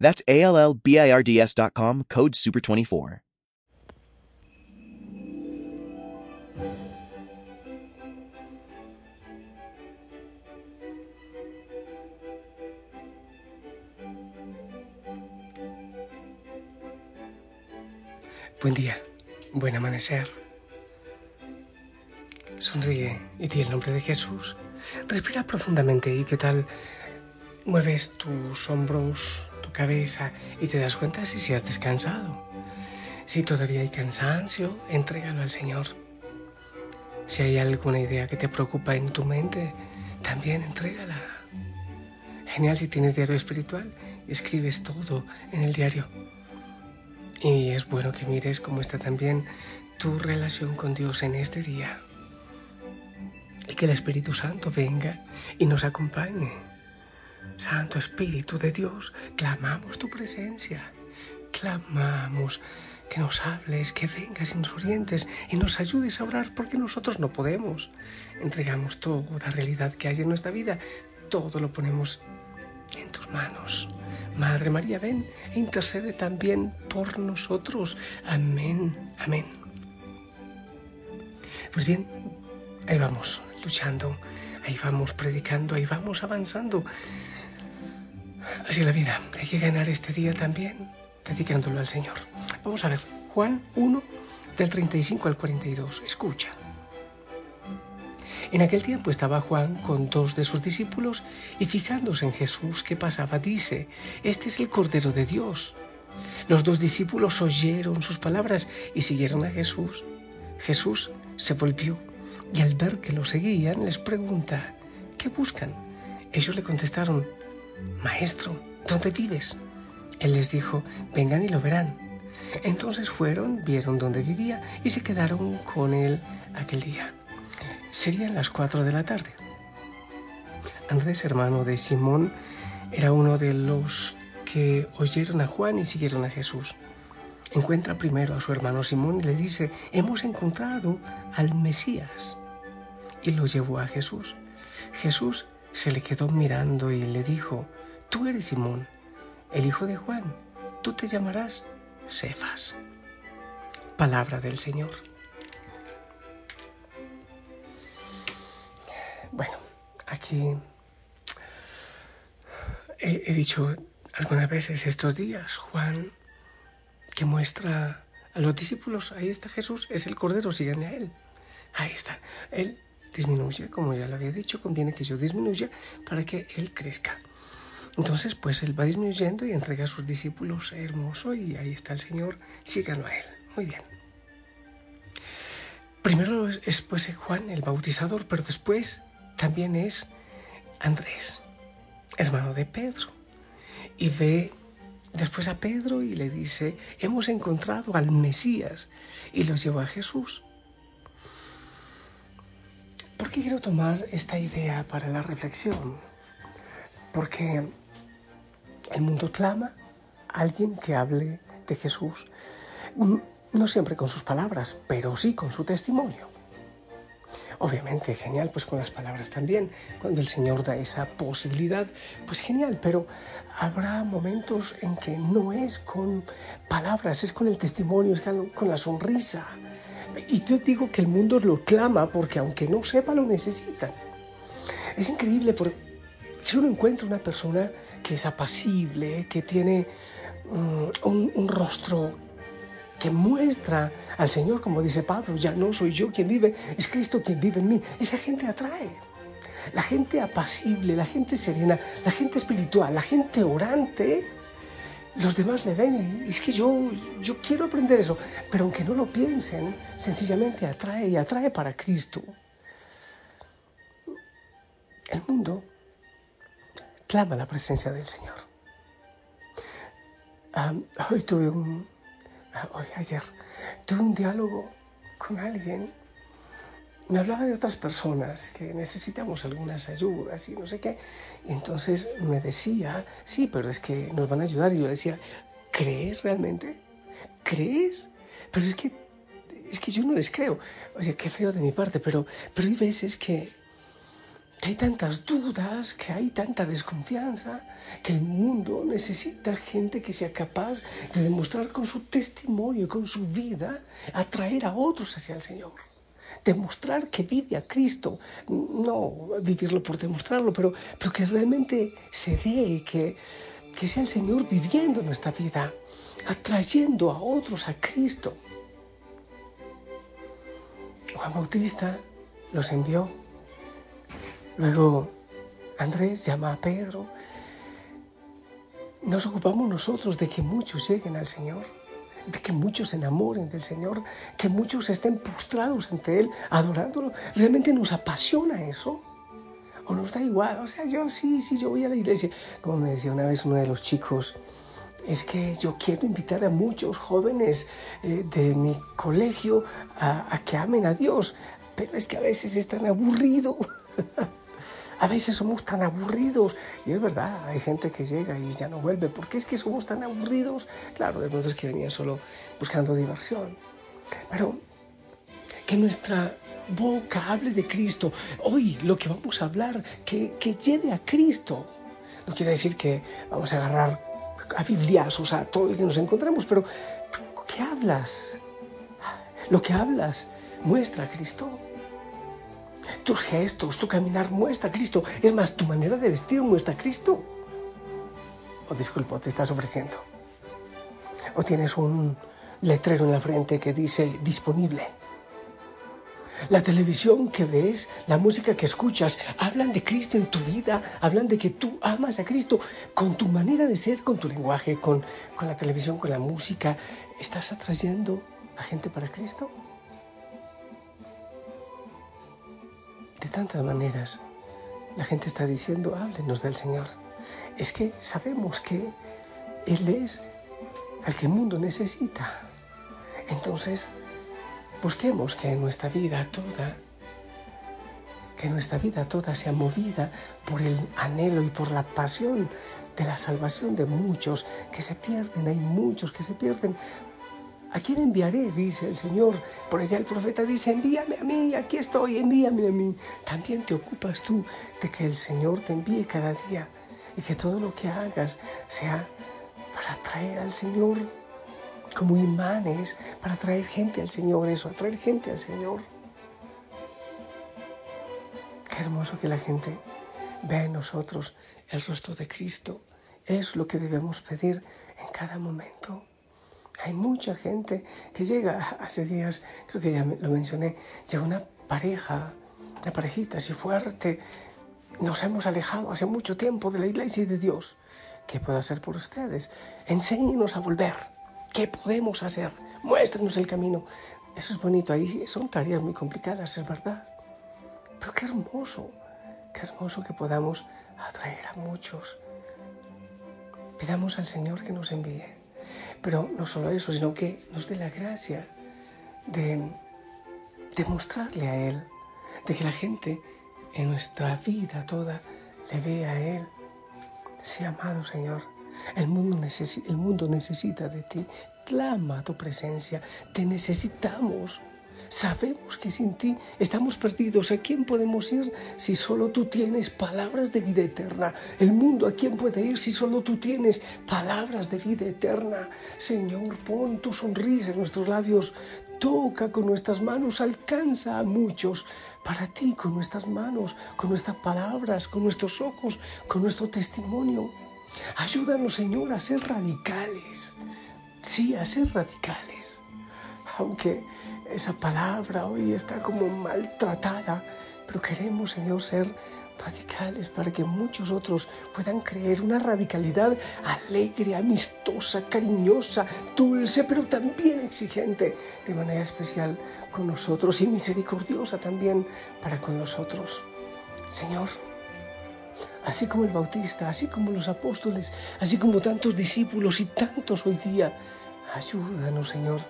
That's A-L-L-B-I-R-D-S.com, code SUPER24. Buen día, buen amanecer. Sonríe y di el nombre de Jesús. Respira profundamente y qué tal mueves tus hombros, cabeza y te das cuenta si, si has descansado. Si todavía hay cansancio, entrégalo al Señor. Si hay alguna idea que te preocupa en tu mente, también entrégala. Genial si tienes diario espiritual escribes todo en el diario. Y es bueno que mires cómo está también tu relación con Dios en este día. Y que el Espíritu Santo venga y nos acompañe. Santo Espíritu de Dios, clamamos tu presencia. Clamamos que nos hables, que vengas y nos orientes y nos ayudes a orar porque nosotros no podemos. Entregamos toda la realidad que hay en nuestra vida, todo lo ponemos en tus manos. Madre María, ven e intercede también por nosotros. Amén, amén. Pues bien, ahí vamos, luchando, ahí vamos predicando, ahí vamos avanzando. Así la vida, hay que ganar este día también dedicándolo al Señor. Vamos a ver, Juan 1, del 35 al 42, escucha. En aquel tiempo estaba Juan con dos de sus discípulos y fijándose en Jesús que pasaba, dice, Este es el Cordero de Dios. Los dos discípulos oyeron sus palabras y siguieron a Jesús. Jesús se volvió y al ver que lo seguían les pregunta, ¿qué buscan? Ellos le contestaron, Maestro, ¿dónde vives? Él les dijo, vengan y lo verán. Entonces fueron, vieron dónde vivía y se quedaron con él aquel día. Serían las cuatro de la tarde. Andrés, hermano de Simón, era uno de los que oyeron a Juan y siguieron a Jesús. Encuentra primero a su hermano Simón y le dice, hemos encontrado al Mesías. Y lo llevó a Jesús. Jesús se le quedó mirando y le dijo, tú eres Simón, el hijo de Juan, tú te llamarás Cefas. Palabra del Señor. Bueno, aquí he, dicho algunas veces estos días, Juan, que muestra a los discípulos, ahí está Jesús, es el Cordero, síganle a Él. Ahí está. Él disminuye, como ya lo había dicho, conviene que yo disminuya para que Él crezca. Entonces, pues Él va disminuyendo y entrega a sus discípulos hermoso y ahí está el Señor, síganlo a Él. Muy bien. Primero es pues Juan el bautizador, pero después también es Andrés, hermano de Pedro. Y ve después a Pedro y le dice, hemos encontrado al Mesías y los lleva a Jesús. ¿Por qué quiero tomar esta idea para la reflexión? Porque el mundo clama a alguien que hable de Jesús, no siempre con sus palabras, pero sí con su testimonio. Obviamente, genial, pues con las palabras también. Cuando el Señor da esa posibilidad, pues genial, pero habrá momentos en que no es con palabras, es con el testimonio, es con la sonrisa. Y yo digo que el mundo lo clama porque aunque no sepa, lo necesita. Es increíble porque si uno encuentra una persona que es apacible, que tiene mm, un rostro que muestra al Señor, como dice Pablo, ya no soy yo quien vive, es Cristo quien vive en mí. Esa gente atrae. La gente apacible, la gente serena, la gente espiritual, la gente orante, los demás le ven y es que yo, yo quiero aprender eso, pero aunque no lo piensen, sencillamente atrae y atrae para Cristo. El mundo clama la presencia del Señor. hoy tuve un, hoy, ayer, tuve un diálogo con alguien. Me hablaba de otras personas que necesitamos algunas ayudas y no sé qué. Y entonces me decía, sí, pero es que nos van a ayudar. Y yo decía, ¿crees realmente? ¿Crees? Pero es que, es que yo no les creo. O sea, qué feo de mi parte, pero, pero hay veces que que hay tantas dudas, que hay tanta desconfianza, que el mundo necesita gente que sea capaz de demostrar con su testimonio, con su vida, atraer a otros hacia el Señor. Demostrar que vive a Cristo, no vivirlo por demostrarlo, pero, pero que realmente se dé, que, que sea el Señor viviendo nuestra vida, atrayendo a otros a Cristo. Juan Bautista los envió Luego Andrés llama a Pedro. Nos ocupamos nosotros de que muchos lleguen al Señor, de que muchos se enamoren del Señor, que muchos estén postrados ante Él, adorándolo. ¿Realmente nos apasiona eso? ¿O nos da igual? O sea, yo sí, sí, yo voy a la iglesia. Como me decía una vez uno de los chicos, es que yo quiero invitar a muchos jóvenes eh, de mi colegio a, a que amen a Dios, pero es que a veces están aburridos. A veces somos tan aburridos. Y es verdad, hay gente que llega y ya no vuelve. ¿Por qué es que somos tan aburridos? Claro, de pronto es que venían solo buscando diversión. Pero que nuestra boca hable de Cristo. Hoy lo que vamos a hablar, que, que lleve a Cristo. No quiere decir que vamos a agarrar a bibliazos a todos y nos encontramos, pero ¿qué hablas? Lo que hablas muestra a Cristo. Tus gestos, tu caminar muestra a Cristo. Es más, tu manera de vestir muestra a Cristo. O oh, disculpo, te estás ofreciendo. O tienes un letrero en la frente que dice disponible. La televisión que ves, la música que escuchas, hablan de Cristo en tu vida, hablan de que tú amas a Cristo con tu manera de ser, con tu lenguaje, con, con la televisión, con la música. ¿Estás atrayendo a gente para Cristo? De tantas maneras, la gente está diciendo, háblenos del Señor. Es que sabemos que Él es al que el mundo necesita. Entonces, busquemos que nuestra vida toda, que nuestra vida toda sea movida por el anhelo y por la pasión de la salvación de muchos que se pierden. Hay muchos que se pierden ¿A quién enviaré? Dice el Señor. Por allá el profeta dice, envíame a mí, aquí estoy, envíame a mí. También te ocupas tú de que el Señor te envíe cada día y que todo lo que hagas sea para traer al Señor como imanes, para traer gente al Señor, eso, atraer gente al Señor. Qué hermoso que la gente vea en nosotros el rostro de Cristo. Es lo que debemos pedir en cada momento. Hay mucha gente que llega, hace días, creo que ya lo mencioné, llega una pareja, una parejita así fuerte, nos hemos alejado hace mucho tiempo de la iglesia y de Dios. ¿Qué puedo hacer por ustedes? Enséñenos a volver. ¿Qué podemos hacer? Muéstrenos el camino. Eso es bonito. Ahí son tareas muy complicadas, es verdad. Pero qué hermoso, qué hermoso que podamos atraer a muchos. Pidamos al Señor que nos envíe. Pero no solo eso, sino que nos dé la gracia de, demostrarle a Él, de que la gente en nuestra vida toda le vea a Él. Sí, amado Señor, el mundo, el mundo necesita de ti, clama tu presencia, te necesitamos. Sabemos que sin ti estamos perdidos. ¿A quién podemos ir si solo tú tienes palabras de vida eterna? El mundo, ¿a quién puede ir si solo tú tienes palabras de vida eterna? Señor, pon tu sonrisa en nuestros labios. Toca con nuestras manos, alcanza a muchos para ti con nuestras manos, con nuestras palabras, con nuestros ojos, con nuestro testimonio. Ayúdanos, Señor, a ser radicales. Sí, a ser radicales aunque esa palabra hoy está como maltratada, pero queremos, Señor, ser radicales para que muchos otros puedan creer una radicalidad alegre, amistosa, cariñosa, dulce, pero también exigente de manera especial con nosotros y misericordiosa también para con nosotros. Señor, así como el Bautista, así como los apóstoles, así como tantos discípulos y tantos hoy día, Ayúdanos, Señor,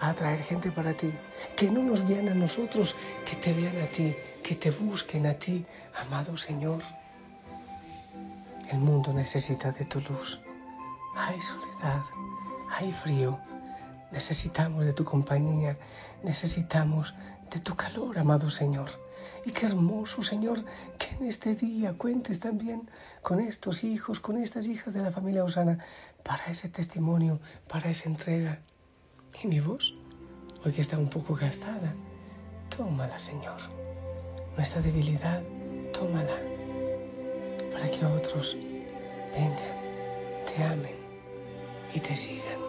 a atraer gente para ti. Que no nos vean a nosotros, que te vean a ti, que te busquen a ti, amado Señor. El mundo necesita de tu luz. Hay soledad, hay frío. Necesitamos de tu compañía, necesitamos de tu calor, amado Señor. Y qué hermoso, Señor, que en este día cuentes también con estos hijos, con estas hijas de la familia Osana, para ese testimonio, para esa entrega. ¿Y mi voz? Hoy que está un poco gastada, tómala, Señor. Nuestra debilidad, tómala, para que otros vengan, te amen y te sigan.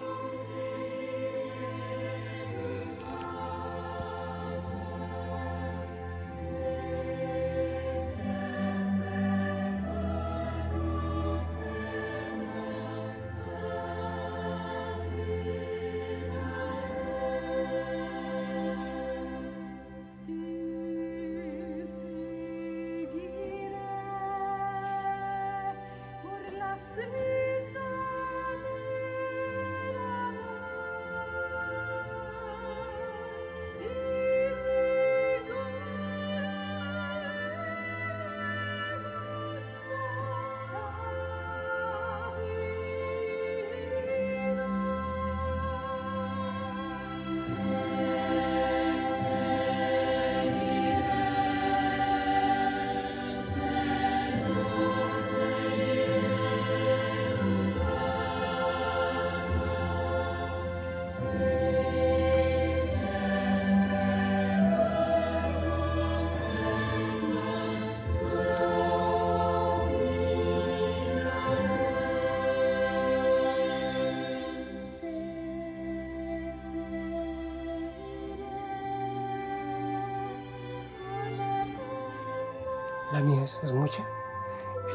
Es mucha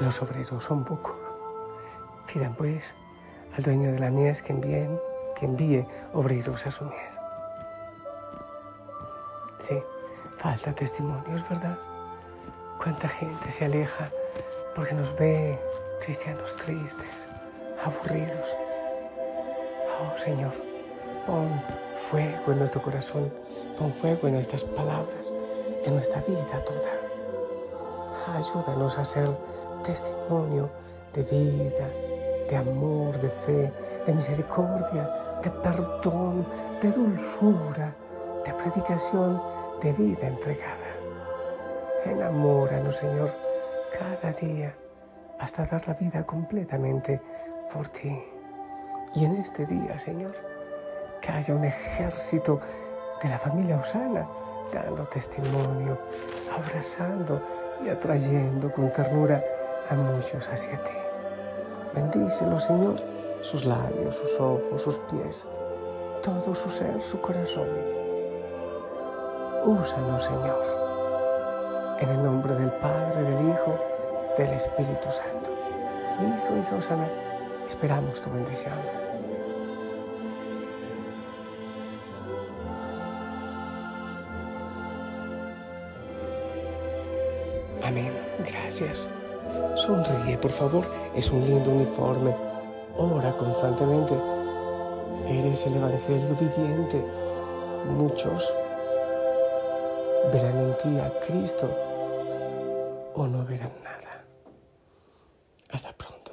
y los obreros son pocos. Pidan pues al dueño de la mies que envíe, que envíe obreros a su mies. Sí, falta testimonio, es verdad. Cuánta gente se aleja porque nos ve cristianos tristes, aburridos. Oh Señor, pon fuego en nuestro corazón, pon fuego en nuestras palabras, en nuestra vida toda. Ayúdanos a ser testimonio de vida, de amor, de fe, de misericordia, de perdón, de dulzura, de predicación, de vida entregada. Enamóranos, Señor, cada día hasta dar la vida completamente por ti. Y en este día, Señor, que haya un ejército de la familia Osana dando testimonio, abrazando y atrayendo con ternura a muchos hacia ti. Bendícelo, Señor, sus labios, sus ojos, sus pies, todo su ser, su corazón. Úsanos, Señor, en el nombre del Padre, del Hijo, del Espíritu Santo. Hijo, Hijo Sana, esperamos tu bendición. Amén. Gracias. Sonríe, por favor. Es un lindo uniforme. Ora constantemente. Eres el Evangelio viviente. Muchos verán en ti a Cristo o no verán nada. Hasta pronto.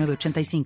85